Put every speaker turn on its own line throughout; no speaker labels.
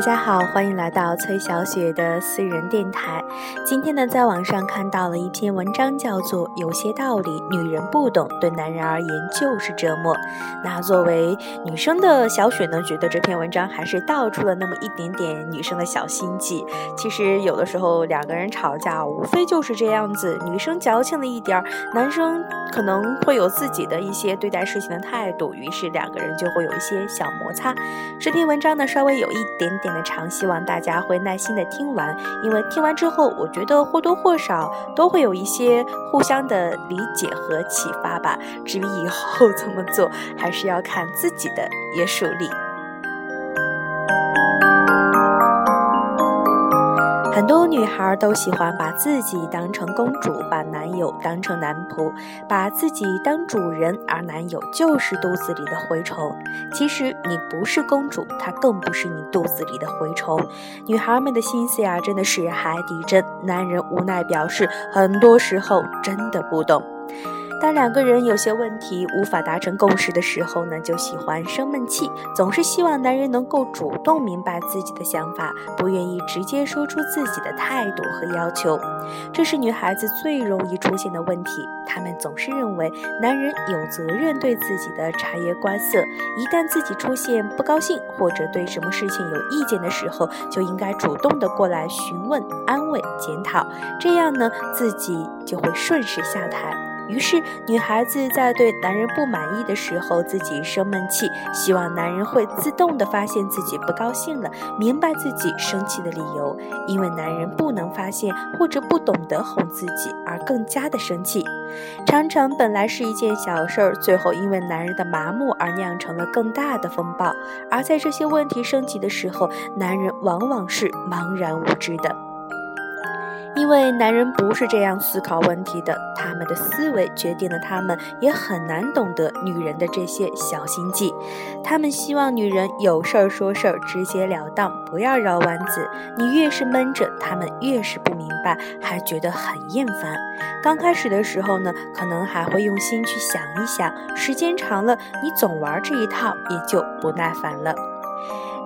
大家好，欢迎来到崔小雪的私人电台。今天呢，在网上看到了一篇文章，叫做《有些道理女人不懂，对男人而言就是折磨》。那作为女生的小雪呢，觉得这篇文章还是道出了那么一点点女生的小心计。其实有的时候两个人吵架，无非就是这样子，女生矫情了一点儿，男生可能会有自己的一些对待事情的态度，于是两个人就会有一些小摩擦。这篇文章呢，稍微有一点。点的长，希望大家会耐心的听完，因为听完之后，我觉得或多或少都会有一些互相的理解和启发吧。至于以后怎么做，还是要看自己的约束力。很多女孩都喜欢把自己当成公主，把男友当成男仆，把自己当主人，而男友就是肚子里的蛔虫。其实你不是公主，他更不是你肚子里的蛔虫。女孩们的心思呀，真的是海底针。男人无奈表示，很多时候真的不懂。当两个人有些问题无法达成共识的时候呢，就喜欢生闷气，总是希望男人能够主动明白自己的想法，不愿意直接说出自己的态度和要求。这是女孩子最容易出现的问题。她们总是认为男人有责任对自己的察言观色，一旦自己出现不高兴或者对什么事情有意见的时候，就应该主动的过来询问、安慰、检讨，这样呢，自己就会顺势下台。于是，女孩子在对男人不满意的时候，自己生闷气，希望男人会自动的发现自己不高兴了，明白自己生气的理由。因为男人不能发现或者不懂得哄自己，而更加的生气。常常本来是一件小事儿，最后因为男人的麻木而酿成了更大的风暴。而在这些问题升级的时候，男人往往是茫然无知的。因为男人不是这样思考问题的，他们的思维决定了他们也很难懂得女人的这些小心计。他们希望女人有事儿说事儿，直截了当，不要绕弯子。你越是闷着，他们越是不明白，还觉得很厌烦。刚开始的时候呢，可能还会用心去想一想，时间长了，你总玩这一套，也就不耐烦了。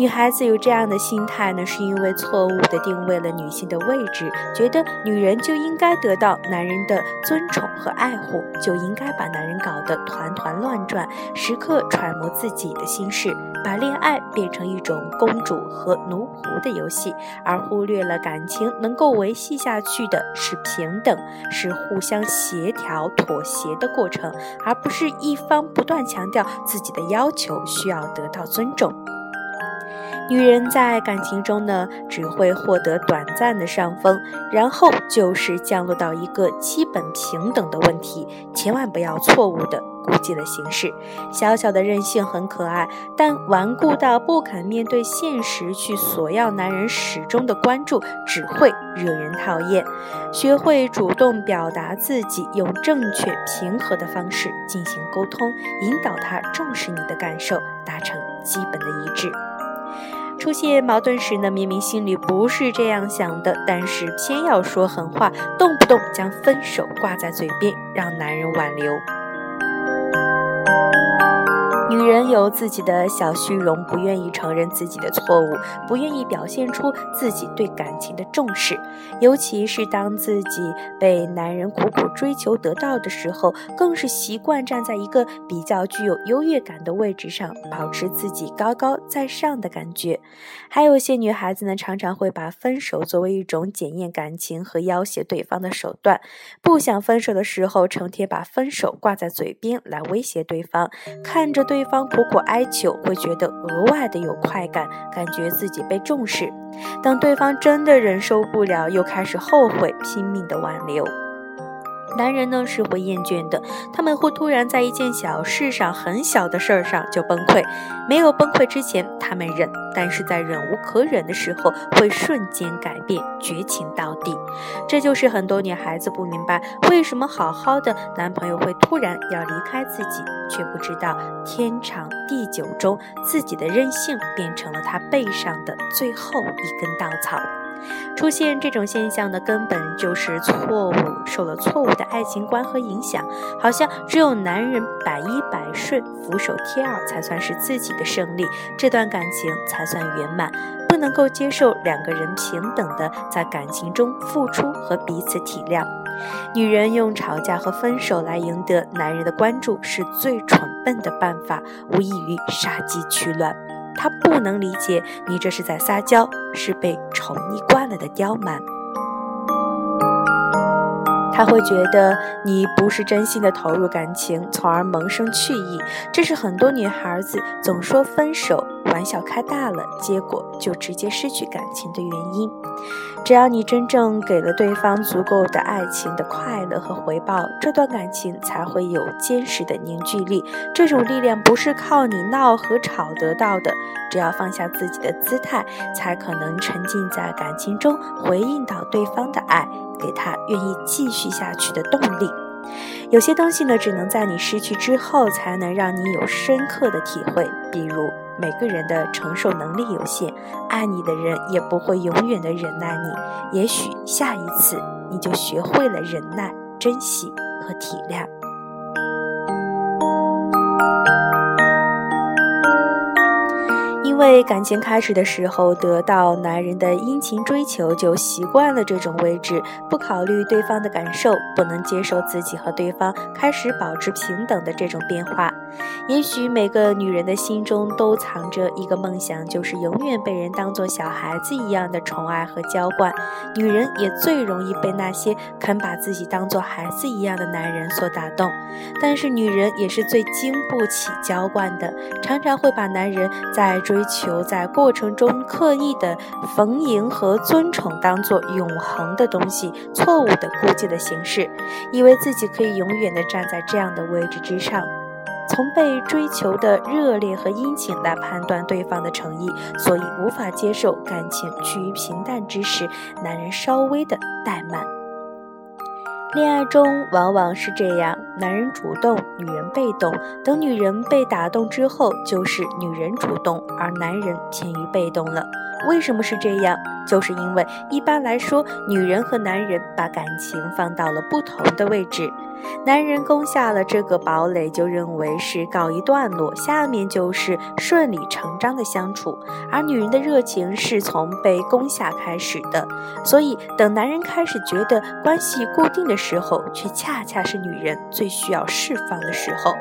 女孩子有这样的心态呢，是因为错误地定位了女性的位置，觉得女人就应该得到男人的尊宠和爱护，就应该把男人搞得团团乱转，时刻揣摩自己的心事，把恋爱变成一种公主和奴仆的游戏，而忽略了感情能够维系下去的是平等，是互相协调妥协的过程，而不是一方不断强调自己的要求需要得到尊重。女人在感情中呢，只会获得短暂的上风，然后就是降落到一个基本平等的问题。千万不要错误的估计了形势。小小的任性很可爱，但顽固到不肯面对现实，去索要男人始终的关注，只会惹人讨厌。学会主动表达自己，用正确平和的方式进行沟通，引导他重视你的感受，达成基本的一致。出现矛盾时呢，明明心里不是这样想的，但是偏要说狠话，动不动将分手挂在嘴边，让男人挽留。女人有自己的小虚荣，不愿意承认自己的错误，不愿意表现出自己对感情的重视。尤其是当自己被男人苦苦追求得到的时候，更是习惯站在一个比较具有优越感的位置上，保持自己高高在上的感觉。还有些女孩子呢，常常会把分手作为一种检验感情和要挟对方的手段。不想分手的时候，成天把分手挂在嘴边来威胁对方，看着对。对方苦苦哀求，会觉得额外的有快感，感觉自己被重视。当对方真的忍受不了，又开始后悔，拼命的挽留。男人呢是会厌倦的，他们会突然在一件小事上、很小的事儿上就崩溃。没有崩溃之前，他们忍；但是在忍无可忍的时候，会瞬间改变，绝情到底。这就是很多女孩子不明白，为什么好好的男朋友会突然要离开自己，却不知道天长地久中，自己的任性变成了他背上的最后一根稻草。出现这种现象的根本就是错误，受了错误的爱情观和影响，好像只有男人百依百顺、俯首帖耳才算是自己的胜利，这段感情才算圆满，不能够接受两个人平等的在感情中付出和彼此体谅。女人用吵架和分手来赢得男人的关注，是最蠢笨的办法，无异于杀鸡取卵。他不能理解你这是在撒娇，是被宠溺惯了的刁蛮。他会觉得你不是真心的投入感情，从而萌生去意。这是很多女孩子总说分手。玩笑开大了，结果就直接失去感情的原因。只要你真正给了对方足够的爱情的快乐和回报，这段感情才会有坚实的凝聚力。这种力量不是靠你闹和吵得到的。只要放下自己的姿态，才可能沉浸在感情中，回应到对方的爱，给他愿意继续下去的动力。有些东西呢，只能在你失去之后，才能让你有深刻的体会。比如。每个人的承受能力有限，爱你的人也不会永远的忍耐你。也许下一次你就学会了忍耐、珍惜和体谅。因为感情开始的时候得到男人的殷勤追求，就习惯了这种位置，不考虑对方的感受，不能接受自己和对方开始保持平等的这种变化。也许每个女人的心中都藏着一个梦想，就是永远被人当做小孩子一样的宠爱和娇惯。女人也最容易被那些肯把自己当做孩子一样的男人所打动。但是女人也是最经不起娇惯的，常常会把男人在追求在过程中刻意的逢迎和尊宠当做永恒的东西，错误的估计的形式，以为自己可以永远的站在这样的位置之上。从被追求的热烈和殷勤来判断对方的诚意，所以无法接受感情趋于平淡之时，男人稍微的怠慢。恋爱中往往是这样，男人主动，女人被动。等女人被打动之后，就是女人主动，而男人偏于被动了。为什么是这样？就是因为一般来说，女人和男人把感情放到了不同的位置。男人攻下了这个堡垒，就认为是告一段落，下面就是顺理成章的相处。而女人的热情是从被攻下开始的，所以等男人开始觉得关系固定的时候，却恰恰是女人最需要释放的时候。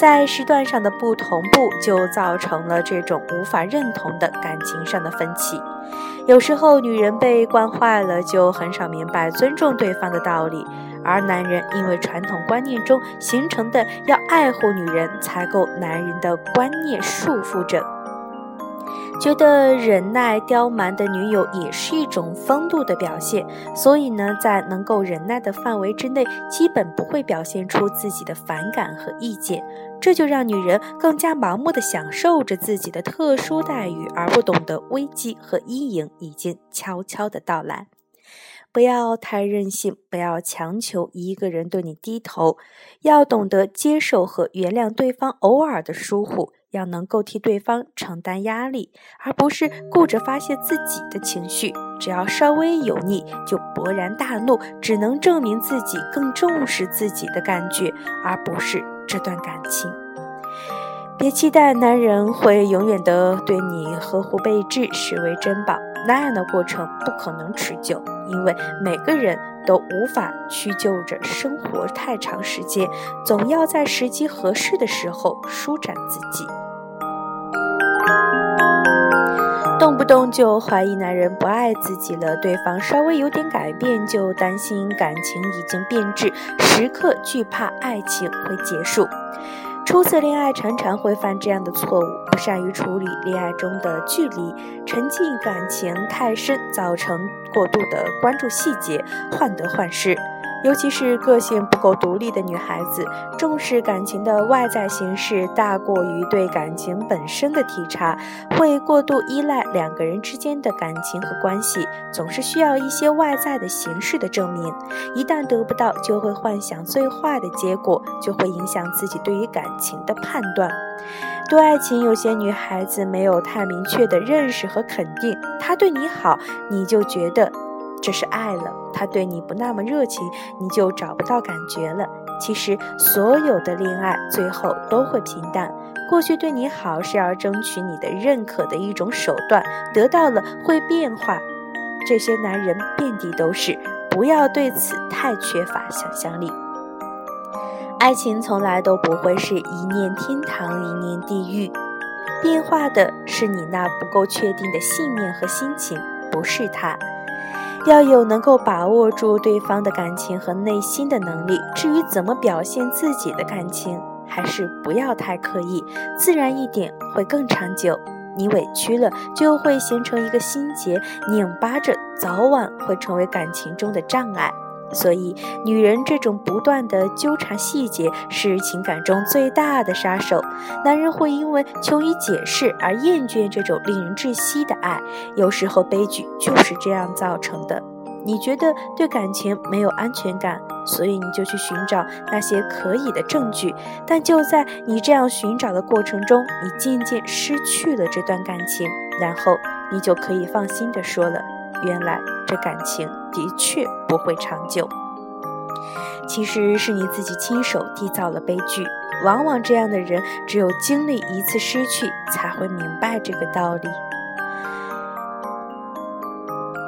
在时段上的不同步，就造成了这种无法认同的感情上的分歧。有时候，女人被惯坏了，就很少明白尊重对方的道理；而男人因为传统观念中形成的要爱护女人才够男人的观念束缚着。觉得忍耐刁蛮的女友也是一种风度的表现，所以呢，在能够忍耐的范围之内，基本不会表现出自己的反感和意见，这就让女人更加盲目的享受着自己的特殊待遇，而不懂得危机和阴影已经悄悄的到来。不要太任性，不要强求一个人对你低头，要懂得接受和原谅对方偶尔的疏忽。要能够替对方承担压力，而不是顾着发泄自己的情绪。只要稍微油腻，就勃然大怒，只能证明自己更重视自己的感觉，而不是这段感情。别期待男人会永远的对你呵护备至，视为珍宝。那样的过程不可能持久，因为每个人都无法屈就着生活太长时间，总要在时机合适的时候舒展自己。动不动就怀疑男人不爱自己了，对方稍微有点改变就担心感情已经变质，时刻惧怕爱情会结束。初次恋爱常常会犯这样的错误，不善于处理恋爱中的距离，沉浸感情太深，造成过度的关注细节，患得患失。尤其是个性不够独立的女孩子，重视感情的外在形式大过于对感情本身的体察，会过度依赖两个人之间的感情和关系，总是需要一些外在的形式的证明。一旦得不到，就会幻想最坏的结果，就会影响自己对于感情的判断。对爱情，有些女孩子没有太明确的认识和肯定，她对你好，你就觉得。这是爱了，他对你不那么热情，你就找不到感觉了。其实所有的恋爱最后都会平淡。过去对你好是要争取你的认可的一种手段，得到了会变化。这些男人遍地都是，不要对此太缺乏想象力。爱情从来都不会是一念天堂一念地狱，变化的是你那不够确定的信念和心情，不是他。要有能够把握住对方的感情和内心的能力。至于怎么表现自己的感情，还是不要太刻意，自然一点会更长久。你委屈了，就会形成一个心结，拧巴着，早晚会成为感情中的障碍。所以，女人这种不断的纠缠细节是情感中最大的杀手。男人会因为求于解释而厌倦这种令人窒息的爱，有时候悲剧就是这样造成的。你觉得对感情没有安全感，所以你就去寻找那些可以的证据。但就在你这样寻找的过程中，你渐渐失去了这段感情，然后你就可以放心的说了。原来这感情的确不会长久，其实是你自己亲手缔造了悲剧。往往这样的人，只有经历一次失去，才会明白这个道理。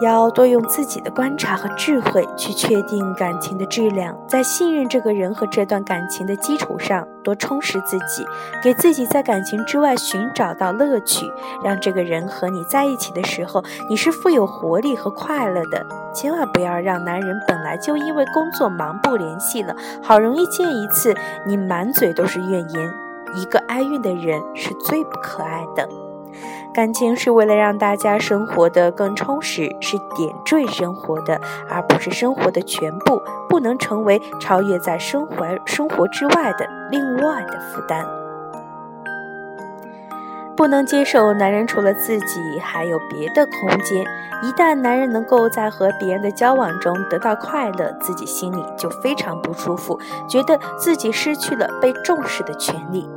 要多用自己的观察和智慧去确定感情的质量，在信任这个人和这段感情的基础上，多充实自己，给自己在感情之外寻找到乐趣，让这个人和你在一起的时候，你是富有活力和快乐的。千万不要让男人本来就因为工作忙不联系了，好容易见一次，你满嘴都是怨言。一个哀怨的人是最不可爱的。感情是为了让大家生活的更充实，是点缀生活的，而不是生活的全部，不能成为超越在生活生活之外的另外的负担。不能接受男人除了自己还有别的空间。一旦男人能够在和别人的交往中得到快乐，自己心里就非常不舒服，觉得自己失去了被重视的权利。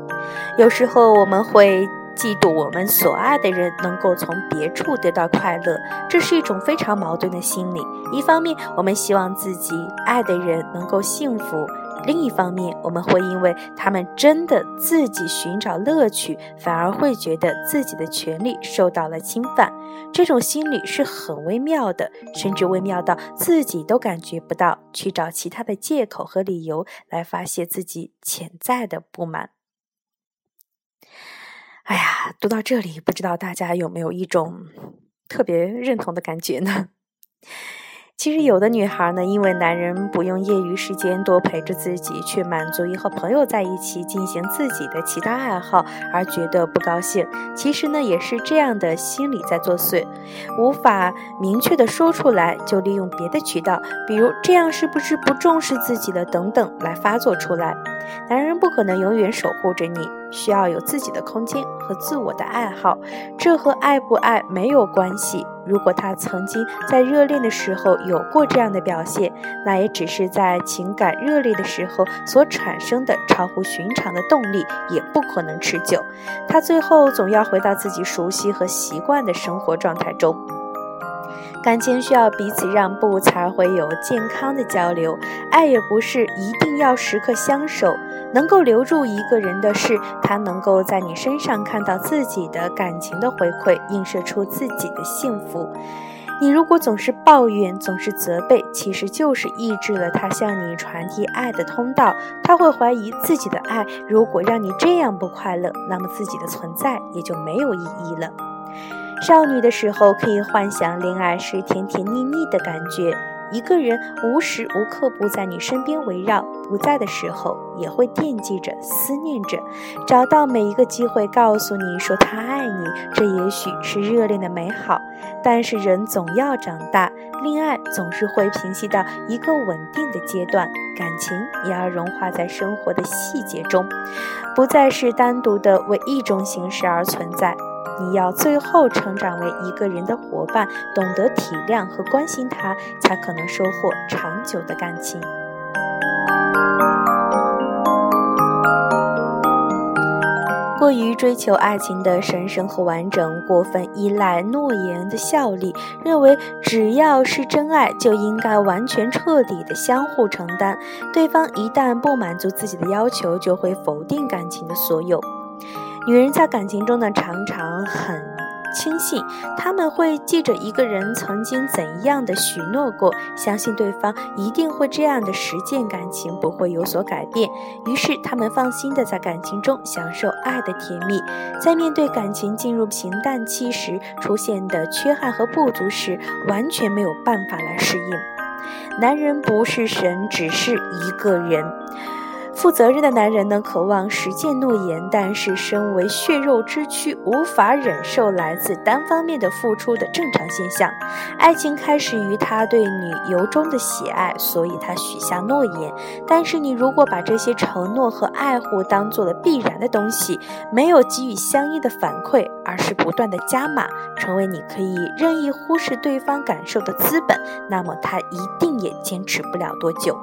有时候我们会。嫉妒我们所爱的人能够从别处得到快乐，这是一种非常矛盾的心理。一方面，我们希望自己爱的人能够幸福；另一方面，我们会因为他们真的自己寻找乐趣，反而会觉得自己的权利受到了侵犯。这种心理是很微妙的，甚至微妙到自己都感觉不到，去找其他的借口和理由来发泄自己潜在的不满。哎呀，读到这里，不知道大家有没有一种特别认同的感觉呢？其实有的女孩呢，因为男人不用业余时间多陪着自己，却满足于和朋友在一起进行自己的其他爱好而觉得不高兴。其实呢，也是这样的心理在作祟，无法明确的说出来，就利用别的渠道，比如这样是不是不重视自己了等等来发作出来。男人不可能永远守护着你，需要有自己的空间和自我的爱好，这和爱不爱没有关系。如果他曾经在热恋的时候有过这样的表现，那也只是在情感热烈的时候所产生的超乎寻常的动力，也不可能持久。他最后总要回到自己熟悉和习惯的生活状态中。感情需要彼此让步，才会有健康的交流。爱也不是一定要时刻相守。能够留住一个人的是，他能够在你身上看到自己的感情的回馈，映射出自己的幸福。你如果总是抱怨，总是责备，其实就是抑制了他向你传递爱的通道。他会怀疑自己的爱，如果让你这样不快乐，那么自己的存在也就没有意义了。少女的时候可以幻想恋爱是甜甜蜜蜜的感觉，一个人无时无刻不在你身边围绕，不在的时候也会惦记着、思念着，找到每一个机会告诉你说他爱你。这也许是热恋的美好，但是人总要长大，恋爱总是会平息到一个稳定的阶段，感情也要融化在生活的细节中，不再是单独的为一种形式而存在。你要最后成长为一个人的伙伴，懂得体谅和关心他，才可能收获长久的感情。过于追求爱情的神圣和完整，过分依赖诺言的效力，认为只要是真爱，就应该完全彻底的相互承担，对方一旦不满足自己的要求，就会否定感情的所有。女人在感情中呢，常常很轻信，他们会记着一个人曾经怎样的许诺过，相信对方一定会这样的实践，感情不会有所改变。于是，他们放心的在感情中享受爱的甜蜜，在面对感情进入平淡期时出现的缺憾和不足时，完全没有办法来适应。男人不是神，只是一个人。负责任的男人呢，渴望实践诺言，但是身为血肉之躯，无法忍受来自单方面的付出的正常现象。爱情开始于他对你由衷的喜爱，所以他许下诺言。但是你如果把这些承诺和爱护当做了必然的东西，没有给予相应的反馈，而是不断的加码，成为你可以任意忽视对方感受的资本，那么他一定也坚持不了多久。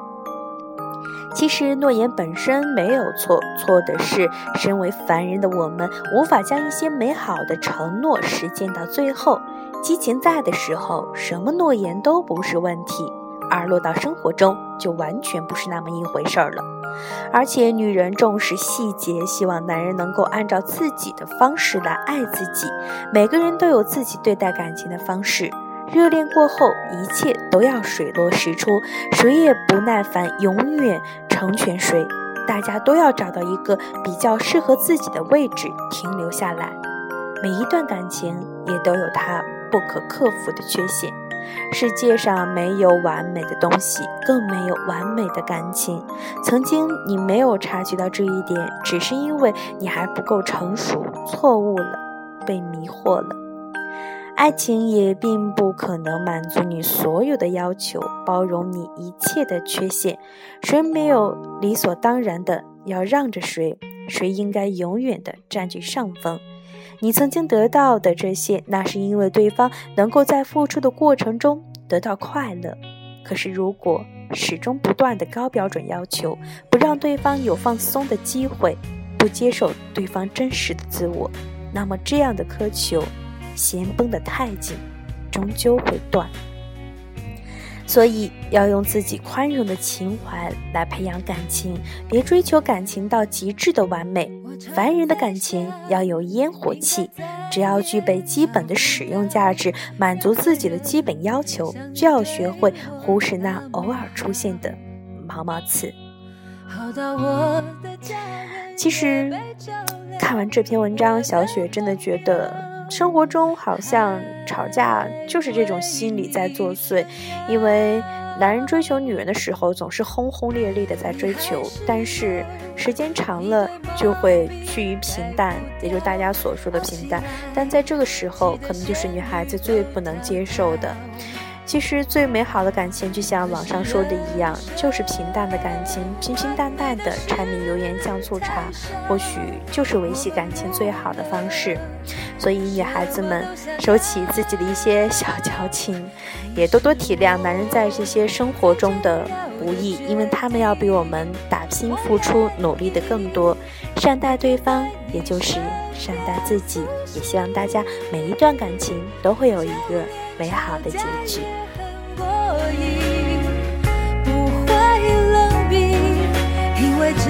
其实诺言本身没有错，错的是身为凡人的我们无法将一些美好的承诺实践到最后。激情在的时候，什么诺言都不是问题；而落到生活中，就完全不是那么一回事儿了。而且，女人重视细节，希望男人能够按照自己的方式来爱自己。每个人都有自己对待感情的方式。热恋过后，一切都要水落石出，谁也不耐烦永远成全谁。大家都要找到一个比较适合自己的位置停留下来。每一段感情也都有它不可克服的缺陷。世界上没有完美的东西，更没有完美的感情。曾经你没有察觉到这一点，只是因为你还不够成熟，错误了，被迷惑了。爱情也并不可能满足你所有的要求，包容你一切的缺陷。谁没有理所当然的要让着谁？谁应该永远的占据上风？你曾经得到的这些，那是因为对方能够在付出的过程中得到快乐。可是，如果始终不断的高标准要求，不让对方有放松的机会，不接受对方真实的自我，那么这样的苛求。弦绷得太紧，终究会断。所以要用自己宽容的情怀来培养感情，别追求感情到极致的完美。凡人的感情要有烟火气，只要具备基本的使用价值，满足自己的基本要求，就要学会忽视那偶尔出现的毛毛刺。其实看完这篇文章，小雪真的觉得。生活中好像吵架就是这种心理在作祟，因为男人追求女人的时候总是轰轰烈烈的在追求，但是时间长了就会趋于平淡，也就是大家所说的平淡。但在这个时候，可能就是女孩子最不能接受的。其实最美好的感情，就像网上说的一样，就是平淡的感情，平平淡淡的柴米油盐酱醋茶，或许就是维系感情最好的方式。所以，女孩子们收起自己的一些小矫情，也多多体谅男人在这些生活中的不易，因为他们要比我们打拼、付出、努力的更多。善待对方，也就是善待自己。也希望大家每一段感情都会有一个美好的结局。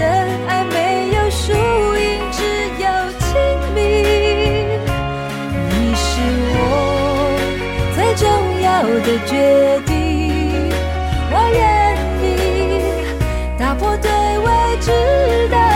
的爱没有输赢，只有亲密。你是我最重要的决定，我愿意打破对未知的。